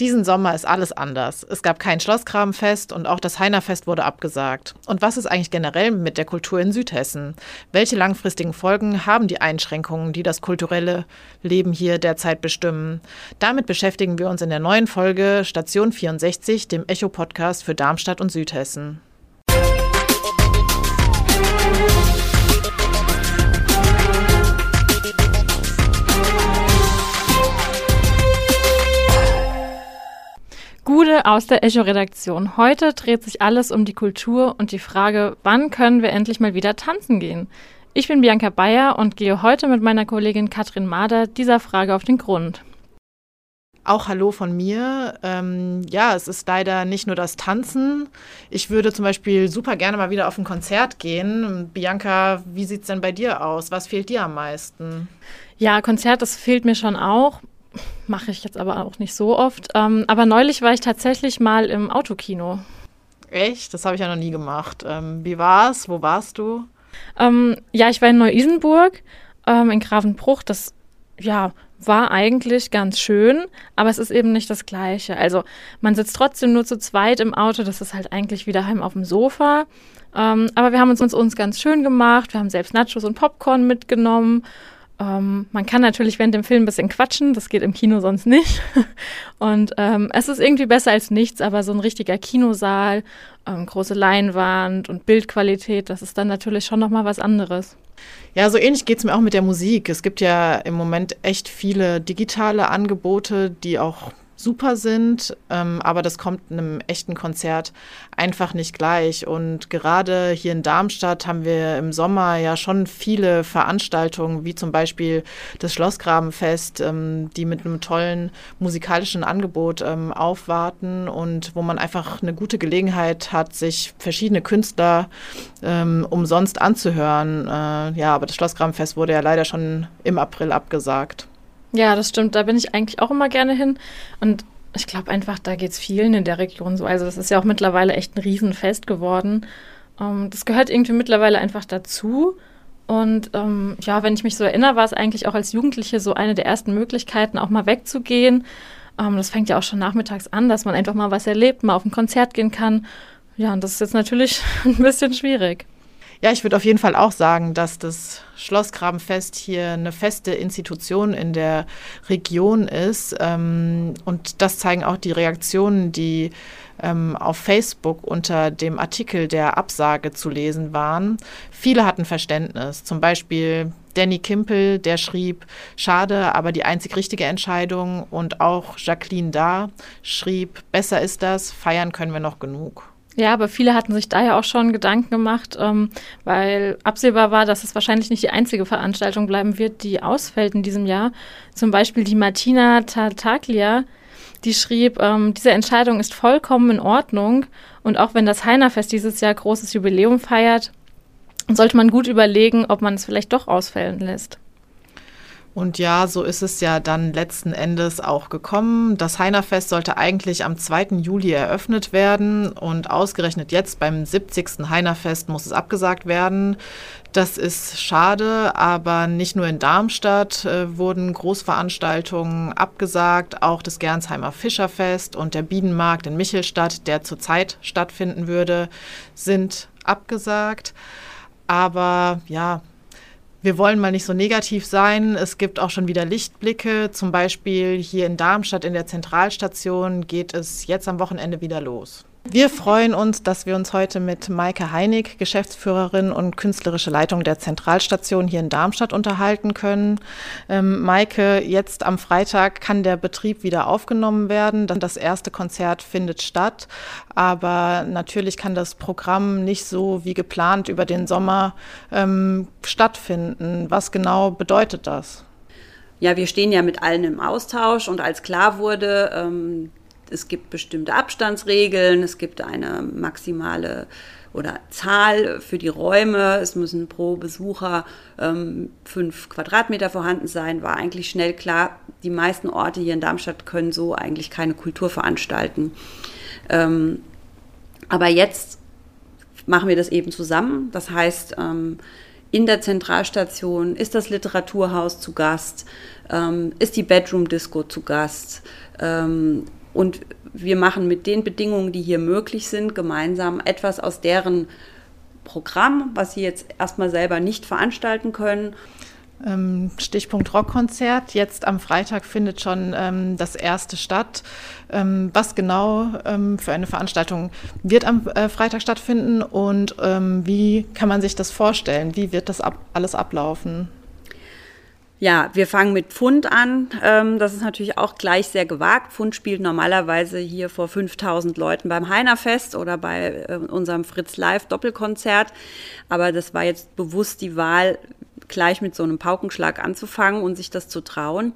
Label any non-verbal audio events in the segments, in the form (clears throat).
Diesen Sommer ist alles anders. Es gab kein Schlossgrabenfest und auch das Heinerfest wurde abgesagt. Und was ist eigentlich generell mit der Kultur in Südhessen? Welche langfristigen Folgen haben die Einschränkungen, die das kulturelle Leben hier derzeit bestimmen? Damit beschäftigen wir uns in der neuen Folge Station 64, dem Echo-Podcast für Darmstadt und Südhessen. Gude aus der Echo-Redaktion. Heute dreht sich alles um die Kultur und die Frage, wann können wir endlich mal wieder tanzen gehen? Ich bin Bianca Bayer und gehe heute mit meiner Kollegin Katrin Mader dieser Frage auf den Grund. Auch Hallo von mir. Ähm, ja, es ist leider nicht nur das Tanzen. Ich würde zum Beispiel super gerne mal wieder auf ein Konzert gehen. Bianca, wie sieht es denn bei dir aus? Was fehlt dir am meisten? Ja, Konzert, das fehlt mir schon auch mache ich jetzt aber auch nicht so oft. Ähm, aber neulich war ich tatsächlich mal im Autokino. Echt? Das habe ich ja noch nie gemacht. Ähm, wie war's? Wo warst du? Ähm, ja, ich war in Neu-Isenburg, ähm, in Gravenbruch. Das ja, war eigentlich ganz schön, aber es ist eben nicht das Gleiche. Also man sitzt trotzdem nur zu zweit im Auto. Das ist halt eigentlich wie daheim auf dem Sofa. Ähm, aber wir haben uns, uns, uns ganz schön gemacht. Wir haben selbst Nachos und Popcorn mitgenommen ähm, man kann natürlich während dem Film ein bisschen quatschen, das geht im Kino sonst nicht. (laughs) Und ähm, es ist irgendwie besser als nichts, aber so ein richtiger Kinosaal, ähm, große Leinwand und Bildqualität, das ist dann natürlich schon nochmal was anderes. Ja, so ähnlich geht es mir auch mit der Musik. Es gibt ja im Moment echt viele digitale Angebote, die auch super sind, ähm, aber das kommt einem echten Konzert einfach nicht gleich. Und gerade hier in Darmstadt haben wir im Sommer ja schon viele Veranstaltungen, wie zum Beispiel das Schlossgrabenfest, ähm, die mit einem tollen musikalischen Angebot ähm, aufwarten und wo man einfach eine gute Gelegenheit hat, sich verschiedene Künstler ähm, umsonst anzuhören. Äh, ja, aber das Schlossgrabenfest wurde ja leider schon im April abgesagt. Ja, das stimmt. Da bin ich eigentlich auch immer gerne hin. Und ich glaube einfach, da geht es vielen in der Region so. Also das ist ja auch mittlerweile echt ein Riesenfest geworden. Ähm, das gehört irgendwie mittlerweile einfach dazu. Und ähm, ja, wenn ich mich so erinnere, war es eigentlich auch als Jugendliche so eine der ersten Möglichkeiten, auch mal wegzugehen. Ähm, das fängt ja auch schon nachmittags an, dass man einfach mal was erlebt, mal auf ein Konzert gehen kann. Ja, und das ist jetzt natürlich (laughs) ein bisschen schwierig. Ja, ich würde auf jeden Fall auch sagen, dass das Schlossgrabenfest hier eine feste Institution in der Region ist. Ähm, und das zeigen auch die Reaktionen, die ähm, auf Facebook unter dem Artikel der Absage zu lesen waren. Viele hatten Verständnis. Zum Beispiel Danny Kimpel, der schrieb, schade, aber die einzig richtige Entscheidung. Und auch Jacqueline Da schrieb, besser ist das, feiern können wir noch genug. Ja, aber viele hatten sich da ja auch schon Gedanken gemacht, ähm, weil absehbar war, dass es wahrscheinlich nicht die einzige Veranstaltung bleiben wird, die ausfällt in diesem Jahr. Zum Beispiel die Martina Tartaglia, die schrieb, ähm, diese Entscheidung ist vollkommen in Ordnung und auch wenn das Heinerfest dieses Jahr großes Jubiläum feiert, sollte man gut überlegen, ob man es vielleicht doch ausfällen lässt. Und ja, so ist es ja dann letzten Endes auch gekommen. Das Heinerfest sollte eigentlich am 2. Juli eröffnet werden und ausgerechnet jetzt beim 70. Heinerfest muss es abgesagt werden. Das ist schade, aber nicht nur in Darmstadt äh, wurden Großveranstaltungen abgesagt, auch das Gernsheimer Fischerfest und der Bienenmarkt in Michelstadt, der zurzeit stattfinden würde, sind abgesagt. Aber ja, wir wollen mal nicht so negativ sein. Es gibt auch schon wieder Lichtblicke. Zum Beispiel hier in Darmstadt in der Zentralstation geht es jetzt am Wochenende wieder los. Wir freuen uns, dass wir uns heute mit Maike Heinig, Geschäftsführerin und künstlerische Leitung der Zentralstation hier in Darmstadt unterhalten können. Ähm, Maike, jetzt am Freitag kann der Betrieb wieder aufgenommen werden. Das erste Konzert findet statt, aber natürlich kann das Programm nicht so wie geplant über den Sommer ähm, stattfinden. Was genau bedeutet das? Ja, wir stehen ja mit allen im Austausch und als klar wurde, ähm, es gibt bestimmte Abstandsregeln, es gibt eine maximale oder Zahl für die Räume. Es müssen pro Besucher ähm, fünf Quadratmeter vorhanden sein. War eigentlich schnell klar, die meisten Orte hier in Darmstadt können so eigentlich keine Kultur veranstalten. Ähm, aber jetzt machen wir das eben zusammen. Das heißt, ähm, in der Zentralstation ist das Literaturhaus zu Gast, ähm, ist die Bedroom Disco zu Gast. Und wir machen mit den Bedingungen, die hier möglich sind, gemeinsam etwas aus deren Programm, was sie jetzt erstmal selber nicht veranstalten können. Ähm, Stichpunkt Rockkonzert. Jetzt am Freitag findet schon ähm, das erste statt. Ähm, was genau ähm, für eine Veranstaltung wird am äh, Freitag stattfinden und ähm, wie kann man sich das vorstellen? Wie wird das ab alles ablaufen? Ja, wir fangen mit Pfund an. Ähm, das ist natürlich auch gleich sehr gewagt. Pfund spielt normalerweise hier vor 5000 Leuten beim Heinerfest oder bei äh, unserem Fritz Live Doppelkonzert. Aber das war jetzt bewusst die Wahl, gleich mit so einem Paukenschlag anzufangen und sich das zu trauen.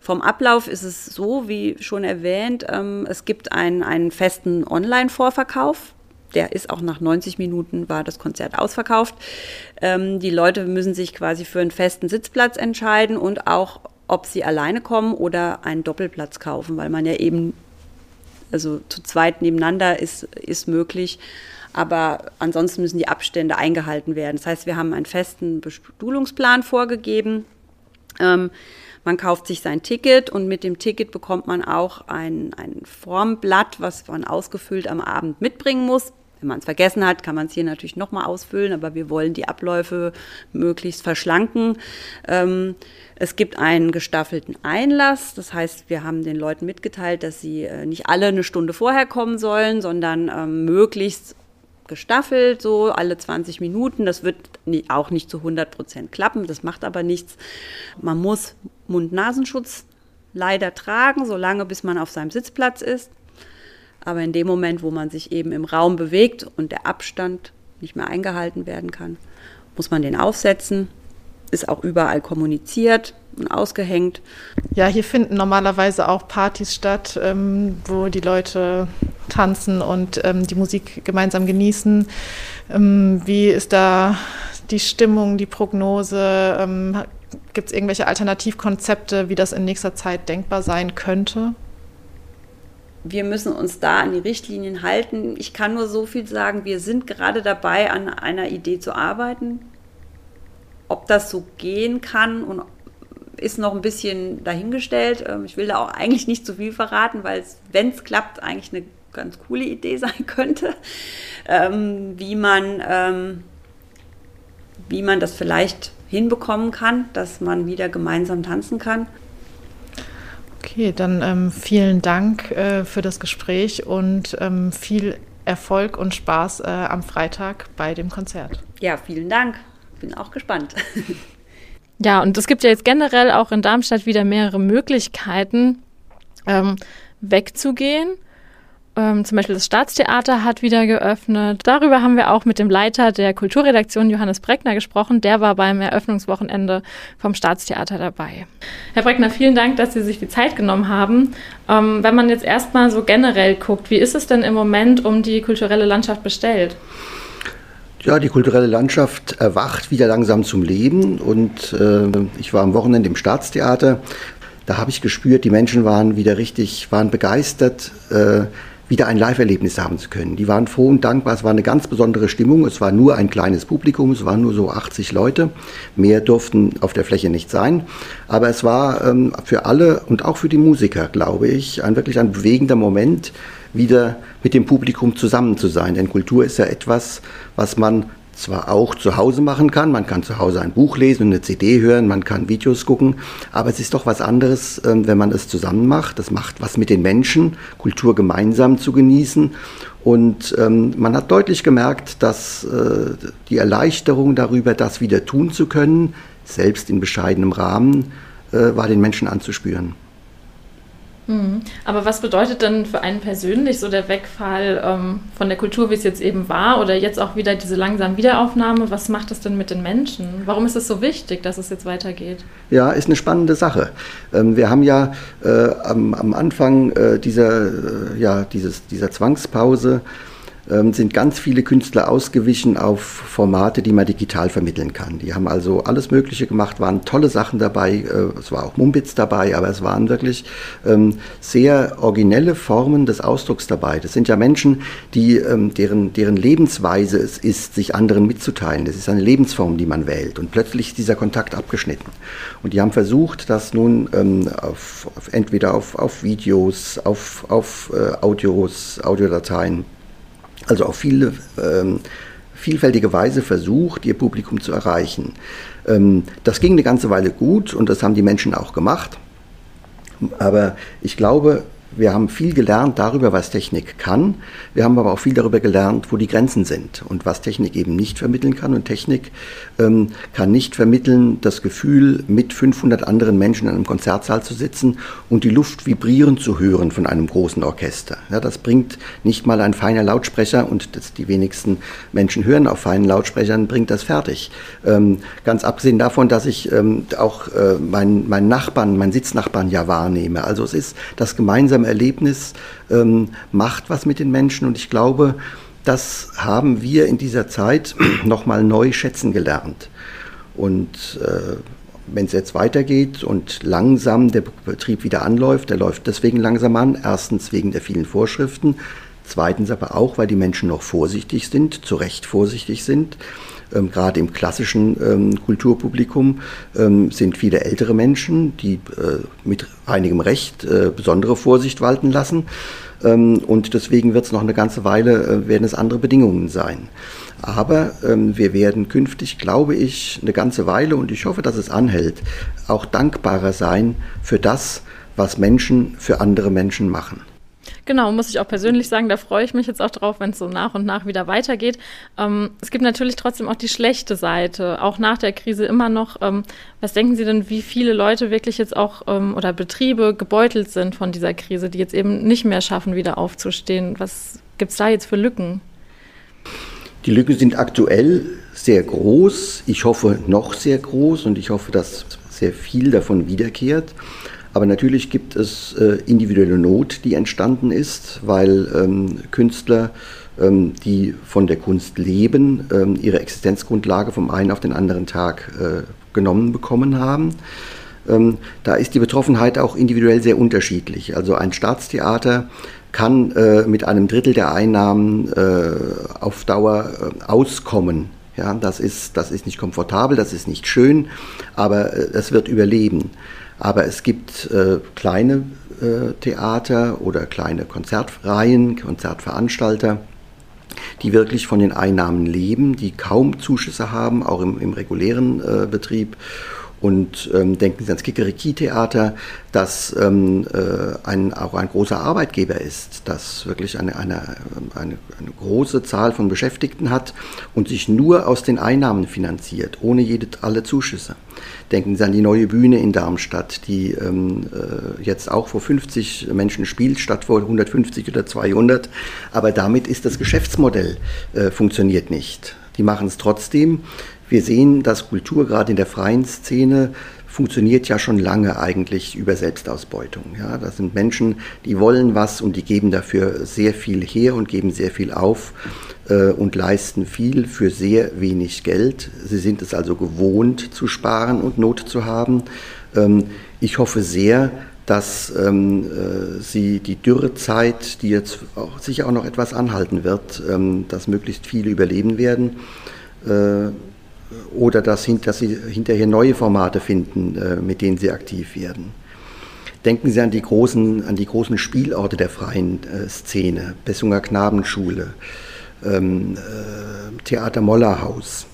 Vom Ablauf ist es so, wie schon erwähnt, ähm, es gibt einen, einen festen Online-Vorverkauf der ist auch nach 90 Minuten war das Konzert ausverkauft. Ähm, die Leute müssen sich quasi für einen festen Sitzplatz entscheiden und auch, ob sie alleine kommen oder einen Doppelplatz kaufen, weil man ja eben, also zu zweit nebeneinander ist, ist möglich. Aber ansonsten müssen die Abstände eingehalten werden. Das heißt, wir haben einen festen Bestuhlungsplan vorgegeben. Ähm, man kauft sich sein Ticket und mit dem Ticket bekommt man auch ein, ein Formblatt, was man ausgefüllt am Abend mitbringen muss. Wenn man es vergessen hat, kann man es hier natürlich nochmal ausfüllen, aber wir wollen die Abläufe möglichst verschlanken. Ähm, es gibt einen gestaffelten Einlass, das heißt, wir haben den Leuten mitgeteilt, dass sie äh, nicht alle eine Stunde vorher kommen sollen, sondern ähm, möglichst gestaffelt, so alle 20 Minuten. Das wird auch nicht zu 100 Prozent klappen, das macht aber nichts. Man muss Mund-Nasenschutz leider tragen, solange bis man auf seinem Sitzplatz ist. Aber in dem Moment, wo man sich eben im Raum bewegt und der Abstand nicht mehr eingehalten werden kann, muss man den aufsetzen. Ist auch überall kommuniziert und ausgehängt. Ja, hier finden normalerweise auch Partys statt, ähm, wo die Leute tanzen und ähm, die Musik gemeinsam genießen. Ähm, wie ist da die Stimmung, die Prognose? Ähm, Gibt es irgendwelche Alternativkonzepte, wie das in nächster Zeit denkbar sein könnte? Wir müssen uns da an die Richtlinien halten. Ich kann nur so viel sagen, wir sind gerade dabei, an einer Idee zu arbeiten. Ob das so gehen kann und ist noch ein bisschen dahingestellt. Ähm, ich will da auch eigentlich nicht zu viel verraten, weil es, wenn es klappt, eigentlich eine ganz coole Idee (laughs) sein könnte, ähm, wie man ähm, wie man das vielleicht hinbekommen kann, dass man wieder gemeinsam tanzen kann. Okay, dann ähm, vielen Dank äh, für das Gespräch und ähm, viel Erfolg und Spaß äh, am Freitag bei dem Konzert. Ja, vielen Dank. Bin auch gespannt. (laughs) Ja, und es gibt ja jetzt generell auch in Darmstadt wieder mehrere Möglichkeiten, ähm, wegzugehen ähm, zum Beispiel das Staatstheater hat wieder geöffnet. Darüber haben wir auch mit dem Leiter der Kulturredaktion Johannes Breckner gesprochen. Der war beim Eröffnungswochenende vom Staatstheater dabei. Herr Breckner, vielen Dank, dass Sie sich die Zeit genommen haben. Ähm, wenn man jetzt erstmal so generell guckt, wie ist es denn im Moment um die kulturelle Landschaft bestellt? Ja, die kulturelle Landschaft erwacht wieder langsam zum Leben und äh, ich war am Wochenende im Staatstheater. Da habe ich gespürt, die Menschen waren wieder richtig, waren begeistert. Äh, wieder ein Live-Erlebnis haben zu können. Die waren froh und dankbar. Es war eine ganz besondere Stimmung. Es war nur ein kleines Publikum. Es waren nur so 80 Leute. Mehr durften auf der Fläche nicht sein. Aber es war ähm, für alle und auch für die Musiker, glaube ich, ein wirklich ein bewegender Moment, wieder mit dem Publikum zusammen zu sein. Denn Kultur ist ja etwas, was man zwar auch zu Hause machen kann, man kann zu Hause ein Buch lesen eine CD hören, man kann Videos gucken, aber es ist doch was anderes, ähm, wenn man es zusammen macht. Das macht was mit den Menschen, Kultur gemeinsam zu genießen. Und ähm, man hat deutlich gemerkt, dass äh, die Erleichterung darüber, das wieder tun zu können, selbst in bescheidenem Rahmen, äh, war den Menschen anzuspüren. Mhm. Aber was bedeutet denn für einen persönlich so der Wegfall ähm, von der Kultur, wie es jetzt eben war, oder jetzt auch wieder diese langsame Wiederaufnahme? Was macht das denn mit den Menschen? Warum ist es so wichtig, dass es jetzt weitergeht? Ja, ist eine spannende Sache. Ähm, wir haben ja äh, am, am, Anfang äh, dieser, äh, ja, dieses, dieser Zwangspause sind ganz viele Künstler ausgewichen auf Formate, die man digital vermitteln kann. Die haben also alles Mögliche gemacht, waren tolle Sachen dabei, äh, es war auch Mumbitz dabei, aber es waren wirklich ähm, sehr originelle Formen des Ausdrucks dabei. Das sind ja Menschen, die, ähm, deren, deren Lebensweise es ist, sich anderen mitzuteilen. Das ist eine Lebensform, die man wählt. Und plötzlich ist dieser Kontakt abgeschnitten. Und die haben versucht, das nun ähm, auf, auf, entweder auf, auf Videos, auf, auf äh, Audios, Audiodateien, also auf viele, ähm, vielfältige Weise versucht, ihr Publikum zu erreichen. Ähm, das ging eine ganze Weile gut und das haben die Menschen auch gemacht. Aber ich glaube, wir haben viel gelernt darüber, was Technik kann. Wir haben aber auch viel darüber gelernt, wo die Grenzen sind und was Technik eben nicht vermitteln kann. Und Technik ähm, kann nicht vermitteln das Gefühl, mit 500 anderen Menschen in einem Konzertsaal zu sitzen und die Luft vibrieren zu hören von einem großen Orchester. Ja, das bringt nicht mal ein feiner Lautsprecher und das die wenigsten Menschen hören auf feinen Lautsprechern, bringt das fertig. Ähm, ganz abgesehen davon, dass ich ähm, auch äh, meinen mein Nachbarn, meinen Sitznachbarn ja wahrnehme. Also es ist das gemeinsame gemeinsame Erlebnis ähm, macht was mit den Menschen. Und ich glaube, das haben wir in dieser Zeit (clears throat) nochmal neu schätzen gelernt. Und äh, wenn es jetzt weitergeht und langsam der Betrieb wieder anläuft, der läuft deswegen langsam an. Erstens wegen der vielen Vorschriften. Zweitens aber auch, weil die Menschen noch vorsichtig sind, zu Recht vorsichtig sind. Ähm, Gerade im klassischen ähm, Kulturpublikum ähm, sind viele ältere Menschen, die äh, mit einigem Recht äh, besondere Vorsicht walten lassen. Ähm, und deswegen wird es noch eine ganze Weile, äh, werden es andere Bedingungen sein. Aber ähm, wir werden künftig, glaube ich, eine ganze Weile, und ich hoffe, dass es anhält, auch dankbarer sein für das, was Menschen für andere Menschen machen. Genau, muss ich auch persönlich sagen, da freue ich mich jetzt auch drauf, wenn es so nach und nach wieder weitergeht. Ähm, es gibt natürlich trotzdem auch die schlechte Seite, auch nach der Krise immer noch. Ähm, was denken Sie denn, wie viele Leute wirklich jetzt auch ähm, oder Betriebe gebeutelt sind von dieser Krise, die jetzt eben nicht mehr schaffen, wieder aufzustehen? Was gibt es da jetzt für Lücken? Die Lücken sind aktuell sehr groß. Ich hoffe noch sehr groß und ich hoffe, dass sehr viel davon wiederkehrt. Aber natürlich gibt es äh, individuelle Not, die entstanden ist, weil ähm, Künstler, ähm, die von der Kunst leben, ähm, ihre Existenzgrundlage vom einen auf den anderen Tag äh, genommen bekommen haben. Ähm, da ist die Betroffenheit auch individuell sehr unterschiedlich. Also ein Staatstheater kann äh, mit einem Drittel der Einnahmen äh, auf Dauer äh, auskommen. Ja, das, ist, das ist nicht komfortabel, das ist nicht schön, aber äh, es wird überleben. Aber es gibt äh, kleine äh, Theater oder kleine Konzertreihen, Konzertveranstalter, die wirklich von den Einnahmen leben, die kaum Zuschüsse haben, auch im, im regulären äh, Betrieb und ähm, denken Sie ans Kikeriki-Theater, das ähm, äh, ein, auch ein großer Arbeitgeber ist, das wirklich eine, eine, eine, eine, große Zahl von Beschäftigten hat und sich nur aus den Einnahmen finanziert, ohne jede, alle Zuschüsse. Denken Sie an die neue Bühne in Darmstadt, die ähm, äh, jetzt auch vor 50 Menschen spielt, statt vor 150 oder 200. Aber damit ist das Geschäftsmodell äh, funktioniert nicht. Die machen es trotzdem. Wir sehen, dass Kultur gerade in der freien Szene funktioniert ja schon lange eigentlich über Selbstausbeutung. Ja, das sind Menschen, die wollen was und die geben dafür sehr viel her und geben sehr viel auf äh, und leisten viel für sehr wenig Geld. Sie sind es also gewohnt zu sparen und Not zu haben. Ähm, ich hoffe sehr, dass ähm, äh, sie die Dürrezeit, die jetzt auch sicher auch noch etwas anhalten wird, ähm, dass möglichst viele überleben werden. Äh, oder dass, dass, sie hinterher neue Formate finden, äh, mit denen sie aktiv werden. Denken Sie an die großen, an die großen Spielorte der freien äh, Szene, Bessunger Knabenschule, ähm, äh, Theater Mollerhaus.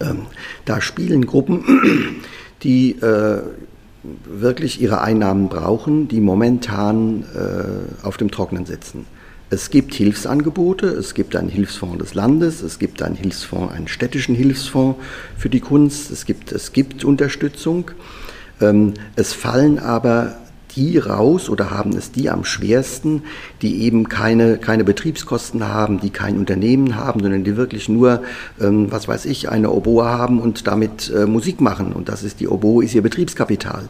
Ähm, da spielen Gruppen, (clears throat) die wirklich ihre Einnahmen brauchen, die momentan auf dem Trocknen sitzen. Es gibt Hilfsangebote, es gibt einen Hilfsfonds des Landes, es gibt einen Hilfsfonds, einen städtischen Hilfsfonds für die Kunst, es gibt, es gibt Unterstützung. Ähm, es fallen aber die raus oder haben es die am schwersten, die eben keine, keine Betriebskosten haben, die kein Unternehmen haben, sondern die wirklich nur, ähm, was weiß ich, eine Oboe haben und damit äh, Musik machen. Und das ist die Oboe, ist ihr Betriebskapital.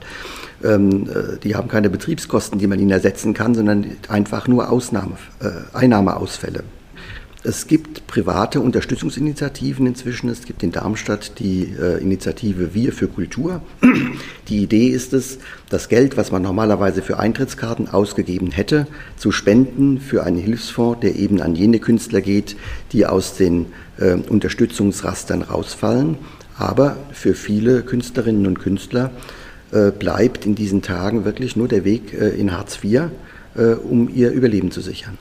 Ähm, äh, die haben keine Betriebskosten, die man ihnen ersetzen kann, sondern einfach nur Ausnahme, äh, Einnahmeausfälle. Es gibt private Unterstützungsinitiativen inzwischen. Es gibt in Darmstadt die äh, Initiative Wir für Kultur. (clears throat) Die Idee ist es, das Geld, was man normalerweise für Eintrittskarten ausgegeben hätte, zu spenden für einen Hilfsfonds, der eben an jene Künstler geht, die aus den äh, Unterstützungsrastern rausfallen. Aber für viele Künstlerinnen und Künstler äh, bleibt in diesen Tagen wirklich nur der Weg äh, in Hartz IV, äh, um ihr Überleben zu sichern.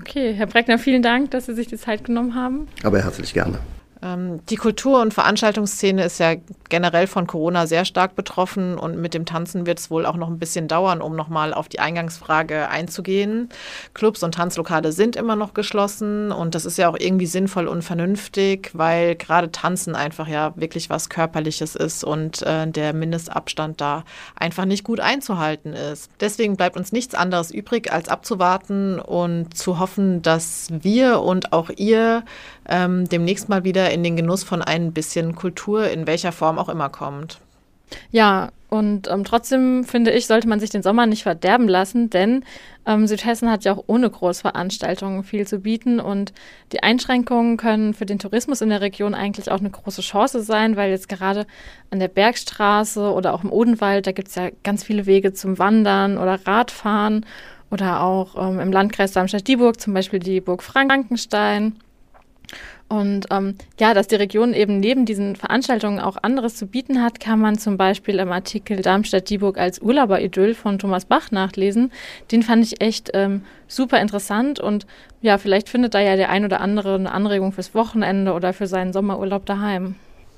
Okay, Herr Breckner, vielen Dank, dass Sie sich die Zeit genommen haben. Aber herzlich gerne. Ähm, die Kultur- und Veranstaltungsszene ist ja generell von Corona sehr stark betroffen und mit dem Tanzen wird es wohl auch noch ein bisschen dauern, um nochmal auf die Eingangsfrage einzugehen. Clubs und Tanzlokale sind immer noch geschlossen und das ist ja auch irgendwie sinnvoll und vernünftig, weil gerade Tanzen einfach ja wirklich was Körperliches ist und äh, der Mindestabstand da einfach nicht gut einzuhalten ist. Deswegen bleibt uns nichts anderes übrig, als abzuwarten und zu hoffen, dass wir und auch ihr ähm, demnächst mal wieder in den Genuss von ein bisschen Kultur, in welcher Form auch immer kommt. Ja, und ähm, trotzdem finde ich, sollte man sich den Sommer nicht verderben lassen, denn ähm, Südhessen hat ja auch ohne Großveranstaltungen viel zu bieten und die Einschränkungen können für den Tourismus in der Region eigentlich auch eine große Chance sein, weil jetzt gerade an der Bergstraße oder auch im Odenwald, da gibt es ja ganz viele Wege zum Wandern oder Radfahren oder auch ähm, im Landkreis Darmstadt-Dieburg zum Beispiel die Burg Frankenstein. Und ähm, ja, dass die Region eben neben diesen Veranstaltungen auch anderes zu bieten hat, kann man zum Beispiel im Artikel Darmstadt-Dieburg als Urlauberidyll von Thomas Bach nachlesen. Den fand ich echt ähm, super interessant und ja, vielleicht findet da ja der ein oder andere eine Anregung fürs Wochenende oder für seinen Sommerurlaub daheim.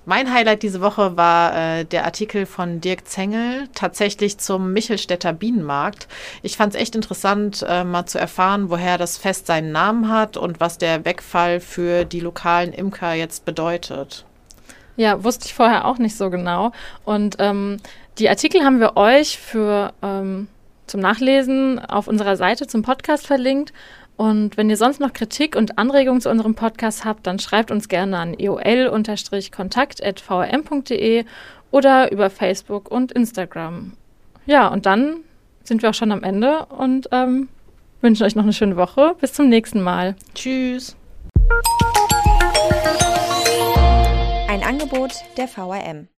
Mein Highlight diese Woche war äh, der Artikel von Dirk Zengel, tatsächlich zum Michelstädter Bienenmarkt. Ich fand es echt interessant, äh, mal zu erfahren, woher das Fest seinen Namen hat und was der Wegfall für die lokalen Imker jetzt bedeutet. Ja, wusste ich vorher auch nicht so genau. Und ähm, die Artikel haben wir euch für ähm, zum Nachlesen auf unserer Seite zum Podcast verlinkt. Und wenn ihr sonst noch Kritik und Anregungen zu unserem Podcast habt, dann schreibt uns gerne an eol-kontakt.vrm.de oder über Facebook und Instagram. Ja, und dann sind wir auch schon am Ende und ähm, wünschen euch noch eine schöne Woche. Bis zum nächsten Mal. Tschüss. Ein Angebot der VRM.